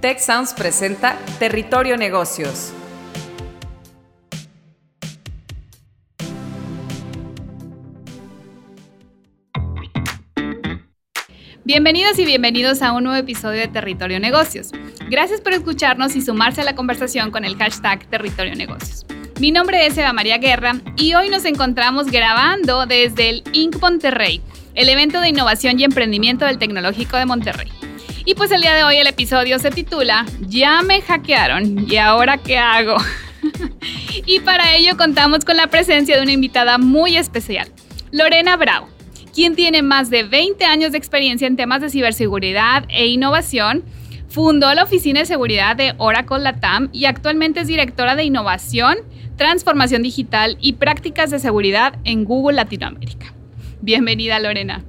Tech Sounds presenta Territorio Negocios. Bienvenidos y bienvenidos a un nuevo episodio de Territorio Negocios. Gracias por escucharnos y sumarse a la conversación con el hashtag Territorio Negocios. Mi nombre es Eva María Guerra y hoy nos encontramos grabando desde el Inc. Monterrey, el evento de innovación y emprendimiento del Tecnológico de Monterrey. Y pues el día de hoy el episodio se titula Ya me hackearon y ahora qué hago. y para ello contamos con la presencia de una invitada muy especial, Lorena Bravo quien tiene más de 20 años de experiencia en temas de ciberseguridad e innovación. Fundó la Oficina de Seguridad de Oracle Latam y actualmente es directora de innovación, transformación digital y prácticas de seguridad en Google Latinoamérica. Bienvenida, Lorena.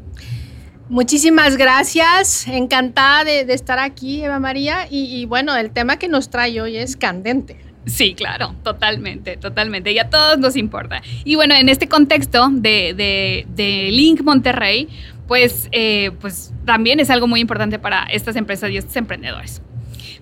Muchísimas gracias, encantada de, estar aquí, Eva María. y, bueno, el tema que nos trae hoy es candente. Sí, claro, totalmente, totalmente. Y a todos nos importa. Y bueno, en este contexto de, Link Monterrey, pues, eh, pues también es algo muy importante para estas empresas y estos emprendedores.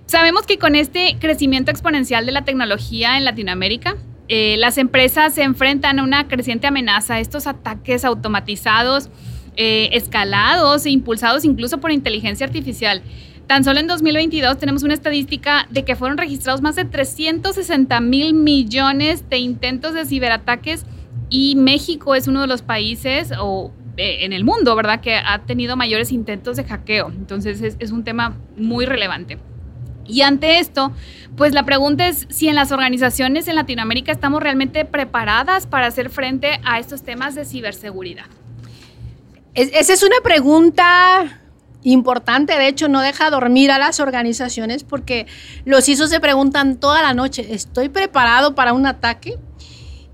Sabemos que con este crecimiento exponencial de la tecnología en Latinoamérica, eh, las empresas se enfrentan a una creciente amenaza, estos ataques automatizados, eh, escalados e impulsados incluso por inteligencia artificial. Tan solo en 2022 tenemos una estadística de que fueron registrados más de 360 mil millones de intentos de ciberataques y México es uno de los países o eh, en el mundo, ¿verdad?, que ha tenido mayores intentos de hackeo. Entonces es, es un tema muy relevante. Y ante esto, pues la pregunta es si en las organizaciones en Latinoamérica estamos realmente preparadas para hacer frente a estos temas de ciberseguridad. Esa es una pregunta importante, de hecho no deja dormir a las organizaciones porque los ISO se preguntan toda la noche, ¿estoy preparado para un ataque?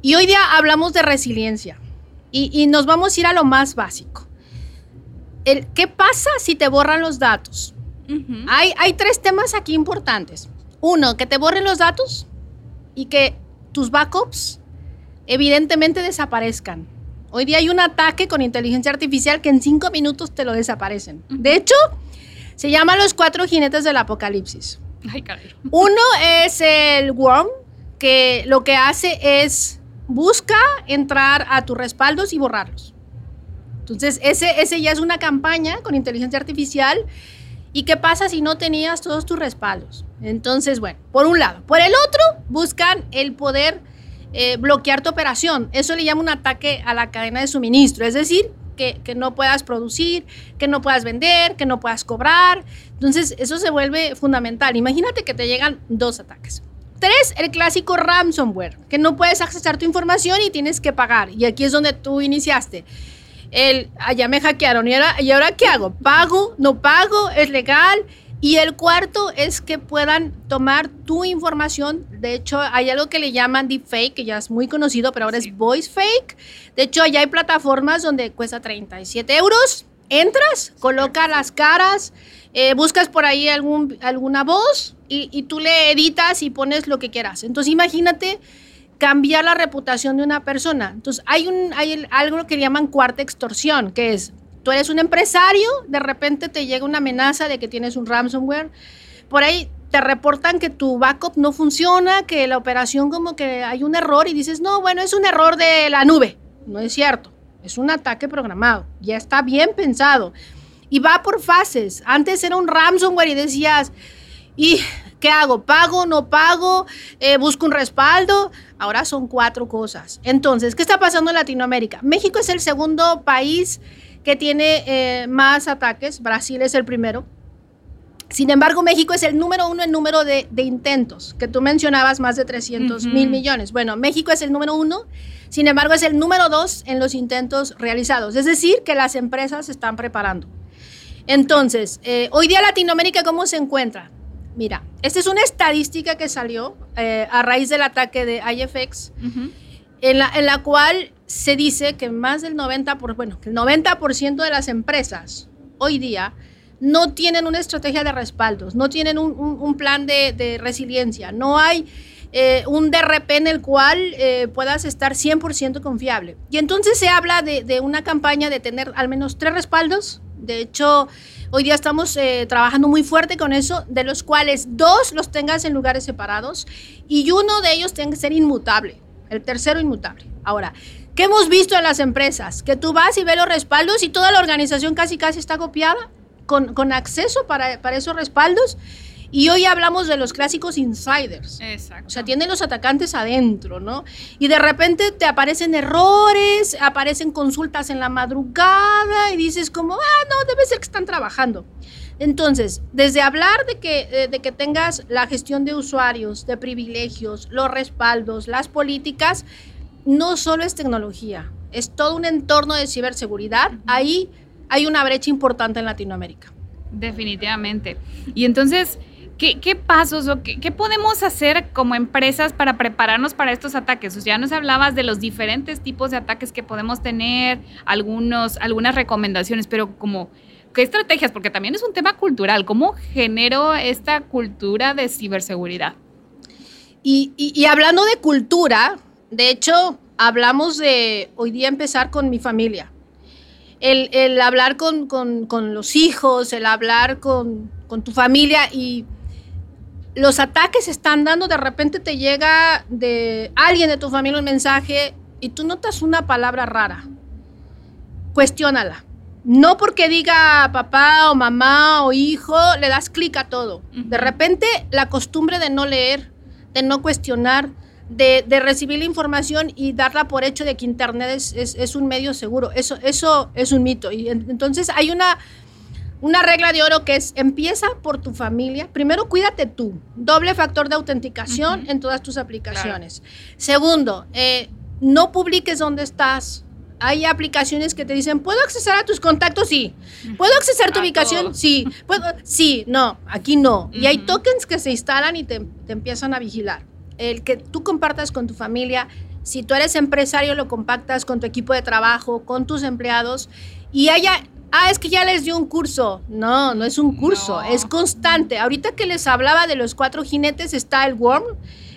Y hoy día hablamos de resiliencia y, nos vamos a ir a lo más básico. El, ¿Qué pasa si te borran los datos? hay, hay tres temas aquí importantes. Uno, que te borren los datos y que tus backups evidentemente desaparezcan. Hoy día hay un ataque con inteligencia artificial que en cinco minutos te lo desaparecen. De hecho, se llama los cuatro jinetes del apocalipsis. Ay, Uno es el worm, que lo que hace es busca entrar a tus respaldos y borrarlos. Entonces, ese, ese ya es una campaña con inteligencia artificial. ¿Y qué pasa si no tenías todos tus respaldos? Entonces, bueno, por un lado. Por el otro, buscan el poder eh, bloquear tu operación. Eso le llama un ataque a la cadena de suministro, es decir, que, que, no puedas producir, que no puedas vender, que no puedas cobrar. Entonces, eso se vuelve fundamental. Imagínate que te llegan dos ataques. Tres, el clásico ransomware, que no puedes accesar tu información y tienes que pagar. Y aquí es donde tú iniciaste. El, allá me hackearon. ¿Y ahora, ¿Y ahora qué hago? ¿Pago? ¿No pago? ¿Es legal? Y el cuarto es que puedan tomar tu información. De hecho, hay algo que le llaman deepfake, que ya es muy conocido, pero ahora es voice fake. De hecho, allá hay plataformas donde cuesta 37 euros. Entras, coloca las caras, eh, buscas por ahí algún, alguna voz y, tú le editas y pones lo que quieras. Entonces, imagínate cambiar la reputación de una persona. Entonces, hay, un, hay algo que llaman cuarta extorsión, que es Tú eres un empresario, de repente te llega una amenaza de que tienes un ransomware. Por ahí te reportan que tu backup no funciona, que la operación como que hay un error y dices, no, bueno, es un error de la nube. No es cierto, es un ataque programado, ya está bien pensado. Y va por fases. Antes era un ransomware y decías, ¿y qué hago? ¿Pago? ¿No pago? Eh, ¿Busco un respaldo? Ahora son cuatro cosas. Entonces, ¿qué está pasando en Latinoamérica? México es el segundo país que tiene eh, más ataques. Brasil es el primero. Sin embargo, México es el número uno en número de, intentos, que tú mencionabas más de 300 mil millones. Bueno, México es el número uno, sin embargo, es el número dos en los intentos realizados. Es decir, que las empresas se están preparando. Entonces, eh, hoy día Latinoamérica, ¿cómo se encuentra? Mira, esta es una estadística que salió eh, a raíz del ataque de IFX, en, la, en la cual se dice que más del 90%, por, bueno, el 90% de las empresas hoy día no tienen una estrategia de respaldos, no tienen un, plan de, resiliencia, no hay eh, un DRP en el cual eh, puedas estar 100% confiable. Y entonces se habla de, una campaña de tener al menos tres respaldos De hecho, hoy día estamos eh, trabajando muy fuerte con eso, de los cuales dos los tengas en lugares separados y uno de ellos tenga que ser inmutable, el tercero inmutable. Ahora, ¿qué hemos visto en las empresas? Que tú vas y ves los respaldos y toda la organización casi casi está copiada con, con acceso para, para esos respaldos y hoy hablamos de los clásicos insiders. Exacto. O sea, tienen los atacantes adentro, ¿no? Y de repente te aparecen errores, aparecen consultas en la madrugada y dices como, ah, no, debe ser que están trabajando. Entonces, desde hablar de que, de que tengas la gestión de usuarios, de privilegios, los respaldos, las políticas, no solo es tecnología, es todo un entorno de ciberseguridad. Ahí hay una brecha importante en Latinoamérica. Definitivamente. Y entonces, ¿Qué, pasos o qué, podemos hacer como empresas para prepararnos para estos ataques? O sea, ya nos hablabas de los diferentes tipos de ataques que podemos tener, algunos, algunas recomendaciones, pero como, ¿qué estrategias? Porque también es un tema cultural. ¿Cómo genero esta cultura de ciberseguridad? Y, hablando de cultura, de hecho, hablamos de hoy día empezar con mi familia. El, hablar con, los hijos, el hablar con, con tu familia y los ataques están dando, de repente te llega de alguien de tu familia un mensaje y tú notas una palabra rara. Cuestiónala. No porque diga papá o mamá o hijo, le das clic a todo. De repente la costumbre de no leer, de no cuestionar, de, recibir la información y darla por hecho de que Internet es, es, un medio seguro. Eso, eso es un mito. Y entonces hay una una regla de oro que es empieza por tu familia. Primero, cuídate tú. Doble factor de autenticación en todas tus aplicaciones. Segundo, eh, no publiques dónde estás. Hay aplicaciones que te dicen, ¿puedo acceder a tus contactos? Sí. ¿Puedo acceder a tu ubicación? Sí. ¿Puedo? Sí, no, aquí no. Y hay tokens que se instalan y te, te empiezan a vigilar. El que tú compartas con tu familia, si tú eres empresario, lo compactas con tu equipo de trabajo, con tus empleados y haya ah, es que ya les dio un curso. No, no es un curso, es constante. Ahorita que les hablaba de los cuatro jinetes está el Worm,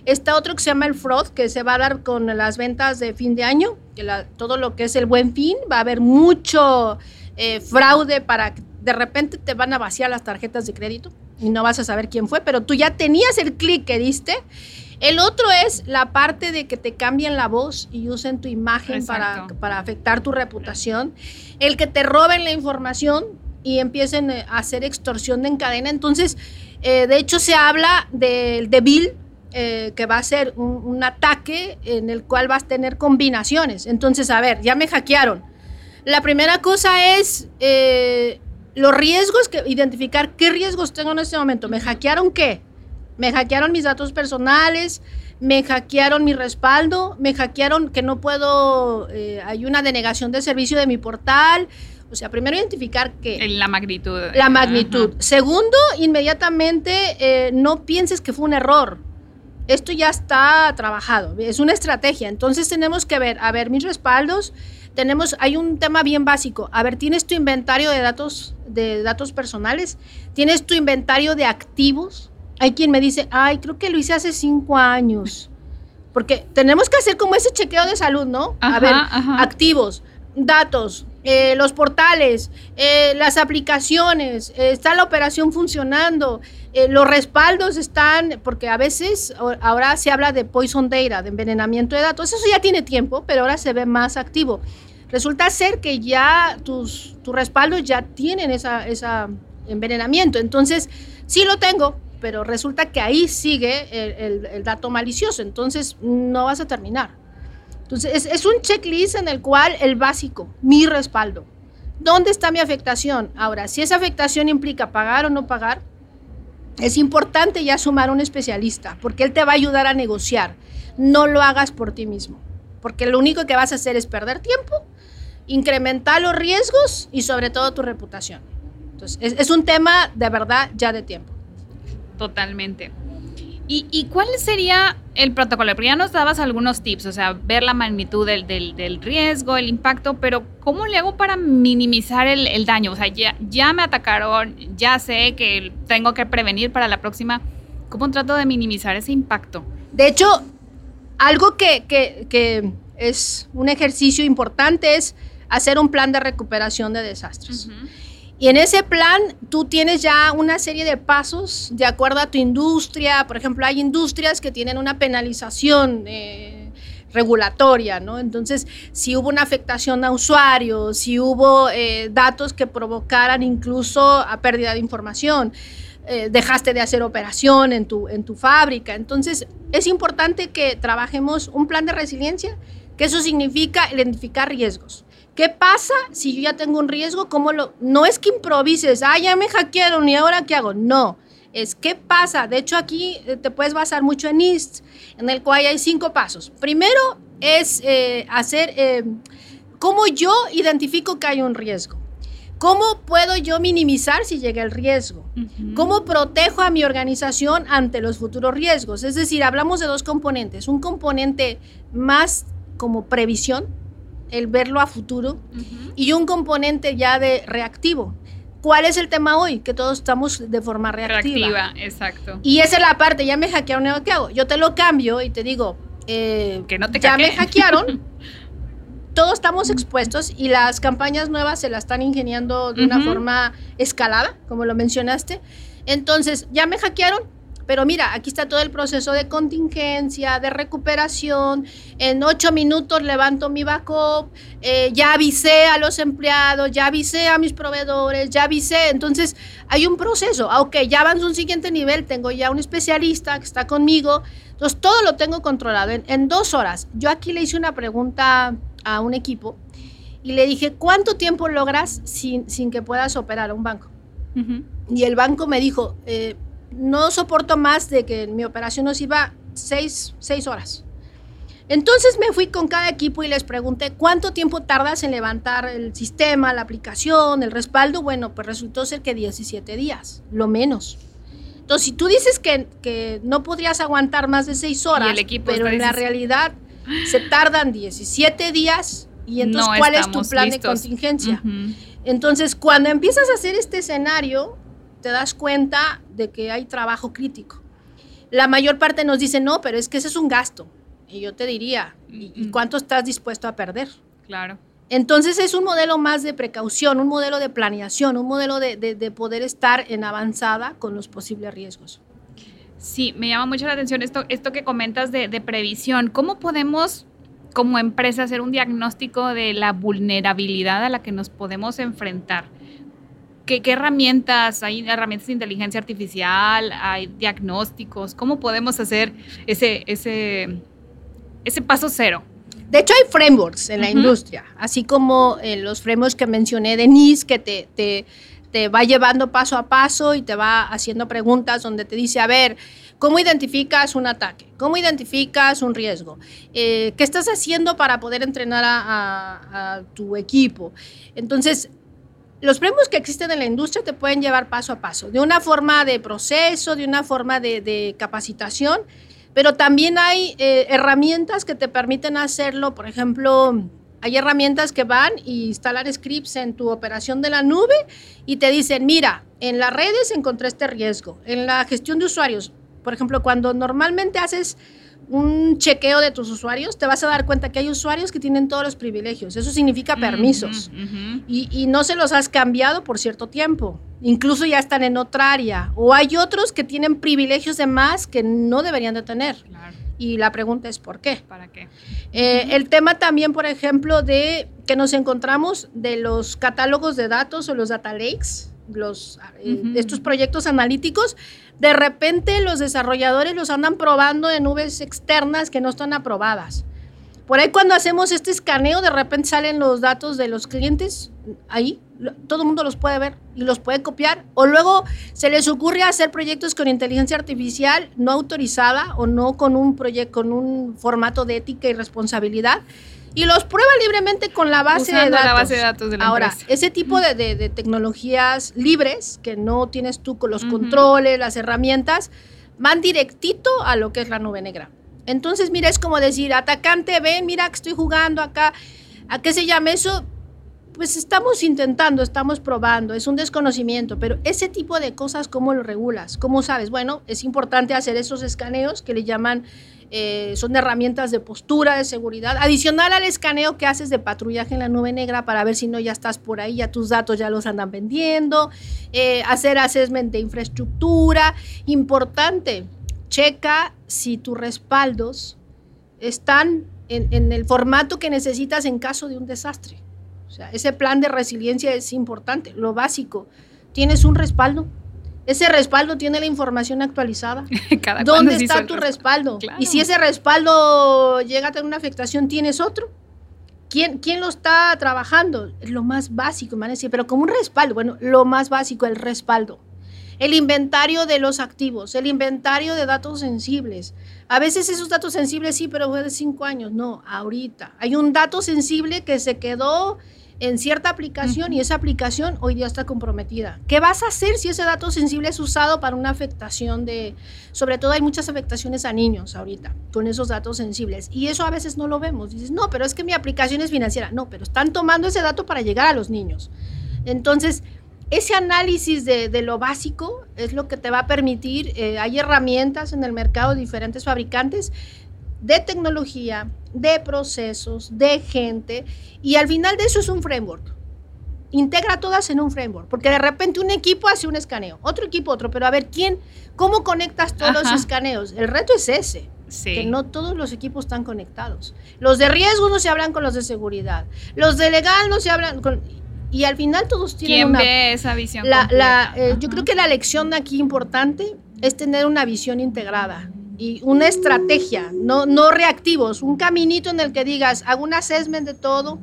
está otro que se llama el Fraud, que se va a dar con las ventas de fin de año, que todo lo que es el buen fin, va a haber mucho eh, fraude para que de repente te van a vaciar las tarjetas de crédito y no vas a saber quién fue, pero tú ya tenías el clic que diste el otro es la parte de que te cambien la voz y usen tu imagen para, para, afectar tu reputación. El que te roben la información y empiecen eh, a hacer extorsión en cadena. Entonces, eh, de hecho, se habla del de Bill, eh, que va a ser un, ataque en el cual vas a tener combinaciones. Entonces, a ver, ya me hackearon. La primera cosa es los riesgos, que, identificar qué riesgos tengo en este momento. ¿Me hackearon qué? Me hackearon mis datos personales, me hackearon mi respaldo, me hackearon que no puedo, eh, hay una denegación de servicio de mi portal. O sea, primero identificar que... La magnitud. La magnitud. Segundo, inmediatamente eh, no pienses que fue un error. Esto ya está trabajado, es una estrategia. Entonces tenemos que ver, a ver, mis respaldos, tenemos, hay un tema bien básico. A ver, tienes tu inventario de datos, de datos personales, tienes tu inventario de activos, hay quien me dice, ay, creo que lo hice hace cinco años. Porque tenemos que hacer como ese chequeo de salud, ¿no? a ver, activos, datos, eh, los portales, eh, las aplicaciones, eh, está la operación funcionando, los respaldos están, porque a veces ahora se habla de poison data, de envenenamiento de datos, eso ya tiene tiempo, pero ahora se ve más activo. Resulta ser que ya tus, tus respaldos ya tienen esa, esa envenenamiento, entonces sí lo tengo, pero resulta que ahí sigue el, dato malicioso, entonces no vas a terminar. Entonces es, un checklist en el cual el básico, mi respaldo. ¿Dónde está mi afectación? Ahora, si esa afectación implica pagar o no pagar, es importante ya sumar a un especialista, porque él te va a ayudar a negociar. No lo hagas por ti mismo, porque lo único que vas a hacer es perder tiempo, incrementar los riesgos y sobre todo tu reputación. Entonces, es un tema de verdad ya de tiempo. Totalmente. ¿Y, cuál sería el protocolo? Porque ya nos dabas algunos tips, o sea, ver la magnitud del, del, riesgo, el impacto, pero ¿cómo le hago para minimizar el, daño? O sea, ya, ya me atacaron, ya sé que tengo que prevenir para la próxima. ¿Cómo trato de minimizar ese impacto? De hecho, algo que, que, es un ejercicio importante es hacer un plan de recuperación de desastres. Y en ese plan tú tienes ya una serie de pasos de acuerdo a tu industria. Por ejemplo, hay industrias que tienen una penalización. Eh, regulatoria, ¿no? Entonces, si hubo una afectación a usuarios, si hubo eh, datos que provocaran incluso a pérdida de información, eh, dejaste de hacer operación en tu, en tu fábrica. Entonces, es importante que trabajemos un plan de resiliencia, que eso significa identificar riesgos. ¿Qué pasa si yo ya tengo un riesgo? ¿Cómo lo...? No es que improvises, ah, ya me hackearon y ahora qué hago. No, es qué pasa. De hecho, aquí eh, te puedes basar mucho en IST, en el cual hay cinco pasos. Primero es eh, hacer, eh, cómo yo identifico que hay un riesgo. ¿Cómo puedo yo minimizar si llega el riesgo? ¿Cómo protejo a mi organización ante los futuros riesgos? Es decir, hablamos de dos componentes. Un componente más como previsión, el verlo a futuro, y un componente ya de reactivo. ¿Cuál es el tema hoy? Que todos estamos de forma reactiva. Reactiva, exacto. Y esa es la parte, ya me hackearon, ¿qué hago? Yo te lo cambio y te digo, eh, que no te ya me hackearon. todos estamos expuestos y las campañas nuevas se las están ingeniando de una forma escalada, como lo mencionaste. Entonces, ya me hackearon, pero mira, aquí está todo el proceso de contingencia, de recuperación. En ocho minutos levanto mi backup, eh, ya avisé a los empleados, ya avisé a mis proveedores, ya avisé. Entonces, hay un proceso. aunque ah, ya avanzo un siguiente nivel, tengo ya un especialista que está conmigo. Entonces, todo lo tengo controlado en dos horas. Yo aquí le hice una pregunta a un equipo y le dije, ¿cuánto tiempo logras sin, sin que puedas operar a un banco? Y el banco me dijo, eh, no soporto más de que mi operación nos iba seis, seis horas. Entonces me fui con cada equipo y les pregunté, ¿cuánto tiempo tardas en levantar el sistema, la aplicación, el respaldo? Bueno, pues resultó ser que 17 días, lo menos. Entonces, si tú dices que, que no podrías aguantar más de seis horas, el equipo pero en la realidad se tardan 17 días y entonces ¿cuál es tu plan de contingencia? Entonces, cuando empiezas a hacer este escenario, te das cuenta de que hay trabajo crítico. La mayor parte nos dice, no, pero es que ese es un gasto. Y yo te diría, ¿y cuánto estás dispuesto a perder? Claro. Entonces es un modelo más de precaución, un modelo de planeación, un modelo de, poder estar en avanzada con los posibles riesgos. Sí, me llama mucho la atención esto, esto que comentas de, previsión. ¿Cómo podemos como empresa hacer un diagnóstico de la vulnerabilidad a la que nos podemos enfrentar? ¿Qué, herramientas? ¿Hay herramientas de inteligencia artificial? ¿Hay diagnósticos? ¿Cómo podemos hacer ese, ese, ese paso cero? De hecho, hay frameworks en la industria, así como eh, los frameworks que mencioné de NIS, que te, te te va llevando paso a paso y te va haciendo preguntas donde te dice, a ver, ¿cómo identificas un ataque? ¿Cómo identificas un riesgo? Eh, ¿Qué estás haciendo para poder entrenar a, tu equipo? Entonces, los premios que existen en la industria te pueden llevar paso a paso, de una forma de proceso, de una forma de, capacitación, pero también hay eh, herramientas que te permiten hacerlo, por ejemplo, hay herramientas que van y instalar scripts en tu operación de la nube y te dicen, mira, en las redes encontré este riesgo. En la gestión de usuarios, por ejemplo, cuando normalmente haces un chequeo de tus usuarios, te vas a dar cuenta que hay usuarios que tienen todos los privilegios. Eso significa permisos. y, y, no se los has cambiado por cierto tiempo. Incluso ya están en otra área. O hay otros que tienen privilegios de más que no deberían de tener. Claro. Y la pregunta es ¿por qué? ¿Para qué? Eh, el tema también, por ejemplo, de que nos encontramos de los catálogos de datos o los data lakes, los, eh, estos proyectos analíticos, de repente los desarrolladores los andan probando en nubes externas que no están aprobadas. Por ahí cuando hacemos este escaneo, de repente salen los datos de los clientes ahí, todo el mundo los puede ver y los puede copiar. O luego se les ocurre hacer proyectos con inteligencia artificial no autorizada o no con un con un formato de ética y responsabilidad. Y los prueba libremente con la base de datos. La base de datos de la Ahora, ese tipo de, de, tecnologías libres, que no tienes tú con los controles, las herramientas, van directito a lo que es la nube negra. Entonces, mira, es como decir, atacante, ven, mira que estoy jugando acá. ¿A qué se llama eso? Pues estamos intentando, estamos probando, es un desconocimiento, pero ese tipo de cosas, ¿cómo lo regulas? ¿Cómo sabes? Bueno, es importante hacer esos escaneos que le llaman, eh, son herramientas de postura, de seguridad, adicional al escaneo que haces de patrullaje en la nube negra para ver si no ya estás por ahí, ya tus datos ya los andan vendiendo, eh, hacer assessment de infraestructura, importante, checa si tus respaldos están en, en el formato que necesitas en caso de un desastre. Sea, ese plan de resiliencia es importante, lo básico. ¿Tienes un respaldo? Ese respaldo tiene la información actualizada. ¿Dónde está tu respaldo? Y si ese respaldo llega a tener una afectación, ¿tienes otro? ¿Quién, ¿Quién lo está trabajando? Lo más básico, me van a decir, pero como un respaldo, bueno, lo más básico, el respaldo. El inventario de los activos, el inventario de datos sensibles. A veces esos datos sensibles sí, pero fue de cinco años. No, ahorita. Hay un dato sensible que se quedó en cierta aplicación y esa aplicación hoy día está comprometida. ¿Qué vas a hacer si ese dato sensible es usado para una afectación de, sobre todo hay muchas afectaciones a niños ahorita con esos datos sensibles y eso a veces no lo vemos. Dices, no, pero es que mi aplicación es financiera. No, pero están tomando ese dato para llegar a los niños. Entonces, ese análisis de, lo básico es lo que te va a permitir, eh, hay herramientas en el mercado de diferentes fabricantes de tecnología, de procesos, de gente, y al final de eso es un framework. Integra todas en un framework, porque de repente un equipo hace un escaneo, otro equipo otro, pero a ver, ¿quién, cómo conectas todos los escaneos? El reto es ese. Que no todos los equipos están conectados. Los de riesgo no se hablan con los de seguridad. Los de legal no se hablan con... Y al final todos tienen ¿Quién una... ve esa visión la, eh, Yo creo que la lección aquí importante es tener una visión integrada y una estrategia, no, no reactivos, un caminito en el que digas, hago un assessment de todo,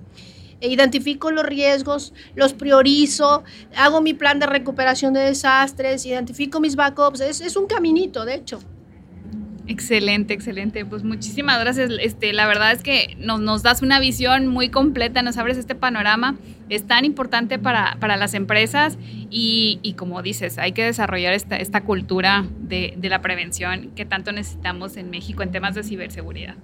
e identifico los riesgos, los priorizo, hago mi plan de recuperación de desastres, identifico mis backups, es, es un caminito, de hecho. Excelente, excelente. Pues muchísimas gracias. Este, la verdad es que nos, nos das una visión muy completa, nos abres este panorama. Es tan importante para, para las empresas y, y, como dices, hay que desarrollar esta, esta cultura de, de la prevención que tanto necesitamos en México en temas de ciberseguridad.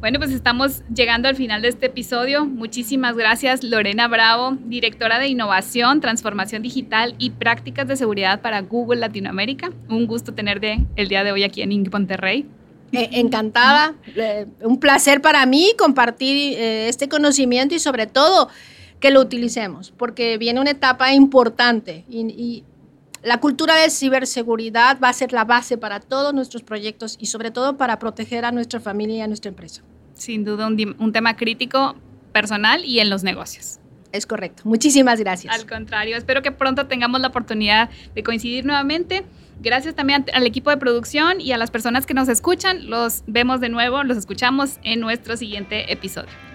Bueno, pues estamos llegando al final de este episodio. Muchísimas gracias, Lorena Bravo, directora de Innovación, Transformación Digital y Prácticas de Seguridad para Google Latinoamérica. Un gusto tenerte el día de hoy aquí en Inc. Monterrey. Eh, encantada, eh, un placer para mí compartir eh, este conocimiento y sobre todo que lo utilicemos, porque viene una etapa importante la cultura de ciberseguridad va a ser la base para todos nuestros proyectos y sobre todo para proteger a nuestra familia y a nuestra empresa. Sin duda un, un tema crítico personal y en los negocios. Es correcto. Muchísimas gracias. Al contrario, espero que pronto tengamos la oportunidad de coincidir nuevamente. Gracias también al equipo de producción y a las personas que nos escuchan. Los vemos de nuevo, los escuchamos en nuestro siguiente episodio.